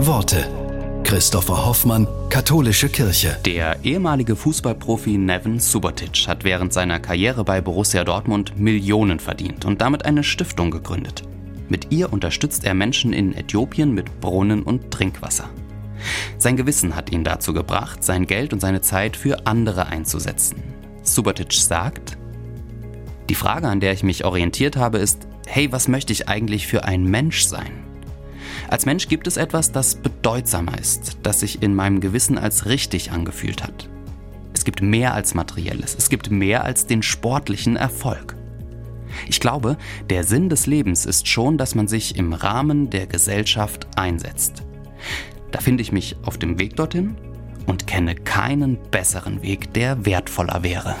Worte. Christopher Hoffmann, Katholische Kirche. Der ehemalige Fußballprofi Neven Subotic hat während seiner Karriere bei Borussia Dortmund Millionen verdient und damit eine Stiftung gegründet. Mit ihr unterstützt er Menschen in Äthiopien mit Brunnen und Trinkwasser. Sein Gewissen hat ihn dazu gebracht, sein Geld und seine Zeit für andere einzusetzen. Subotic sagt, die Frage, an der ich mich orientiert habe, ist, hey, was möchte ich eigentlich für ein Mensch sein? Als Mensch gibt es etwas, das bedeutsamer ist, das sich in meinem Gewissen als richtig angefühlt hat. Es gibt mehr als materielles, es gibt mehr als den sportlichen Erfolg. Ich glaube, der Sinn des Lebens ist schon, dass man sich im Rahmen der Gesellschaft einsetzt. Da finde ich mich auf dem Weg dorthin und kenne keinen besseren Weg, der wertvoller wäre.